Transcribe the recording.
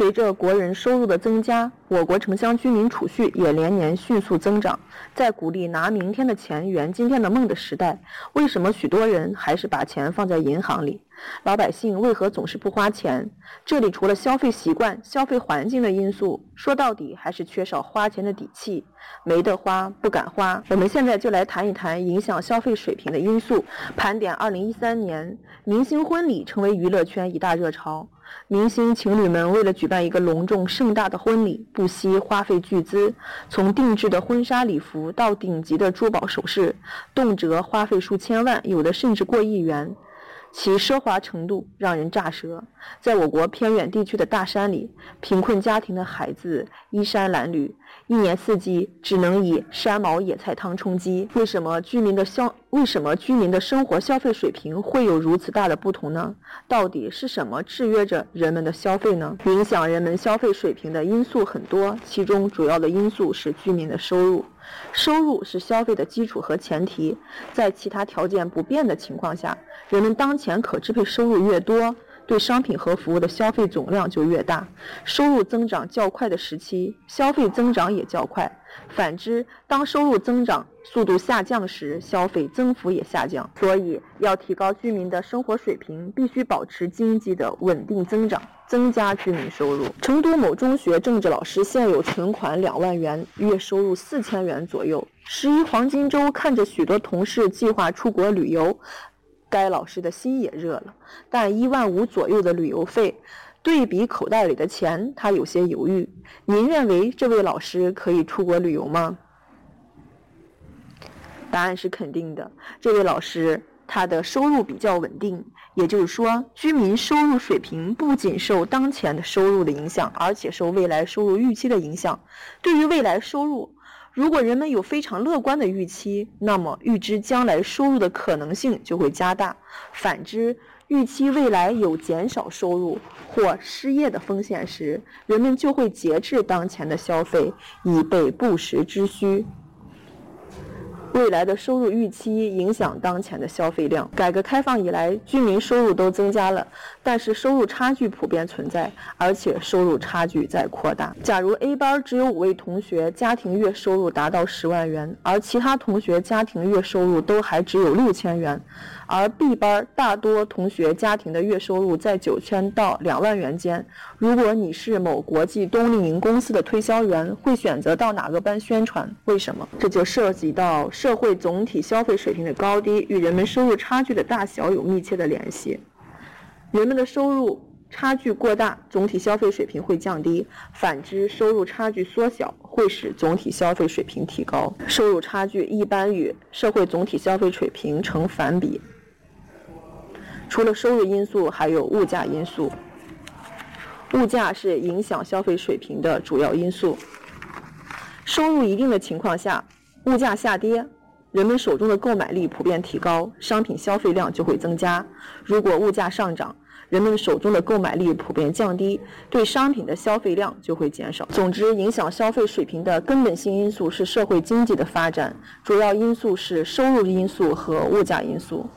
随着国人收入的增加，我国城乡居民储蓄也连年迅速增长。在鼓励拿明天的钱圆今天的梦的时代，为什么许多人还是把钱放在银行里？老百姓为何总是不花钱？这里除了消费习惯、消费环境的因素，说到底还是缺少花钱的底气，没得花，不敢花。我们现在就来谈一谈影响消费水平的因素，盘点2013年明星婚礼成为娱乐圈一大热潮。明星情侣们为了举办一个隆重盛大的婚礼，不惜花费巨资，从定制的婚纱礼服到顶级的珠宝首饰，动辄花费数千万，有的甚至过亿元。其奢华程度让人咋舌。在我国偏远地区的大山里，贫困家庭的孩子衣衫褴褛，一年四季只能以山毛野菜汤充饥。为什么居民的消为什么居民的生活消费水平会有如此大的不同呢？到底是什么制约着人们的消费呢？影响人们消费水平的因素很多，其中主要的因素是居民的收入。收入是消费的基础和前提，在其他条件不变的情况下，人们当前可支配收入越多。对商品和服务的消费总量就越大，收入增长较快的时期，消费增长也较快。反之，当收入增长速度下降时，消费增幅也下降。所以，要提高居民的生活水平，必须保持经济的稳定增长，增加居民收入。成都某中学政治老师现有存款两万元，月收入四千元左右。十一黄金周，看着许多同事计划出国旅游。该老师的心也热了，但一万五左右的旅游费，对比口袋里的钱，他有些犹豫。您认为这位老师可以出国旅游吗？答案是肯定的。这位老师他的收入比较稳定，也就是说，居民收入水平不仅受当前的收入的影响，而且受未来收入预期的影响。对于未来收入，如果人们有非常乐观的预期，那么预知将来收入的可能性就会加大；反之，预期未来有减少收入或失业的风险时，人们就会节制当前的消费，以备不时之需。未来的收入预期影响当前的消费量。改革开放以来，居民收入都增加了，但是收入差距普遍存在，而且收入差距在扩大。假如 A 班只有五位同学，家庭月收入达到十万元，而其他同学家庭月收入都还只有六千元。而 B 班大多同学家庭的月收入在九千到两万元间。如果你是某国际冬令营公司的推销员，会选择到哪个班宣传？为什么？这就涉及到社社会总体消费水平的高低与人们收入差距的大小有密切的联系。人们的收入差距过大，总体消费水平会降低；反之，收入差距缩小，会使总体消费水平提高。收入差距一般与社会总体消费水平成反比。除了收入因素，还有物价因素。物价是影响消费水平的主要因素。收入一定的情况下，物价下跌，人们手中的购买力普遍提高，商品消费量就会增加。如果物价上涨，人们手中的购买力普遍降低，对商品的消费量就会减少。总之，影响消费水平的根本性因素是社会经济的发展，主要因素是收入因素和物价因素。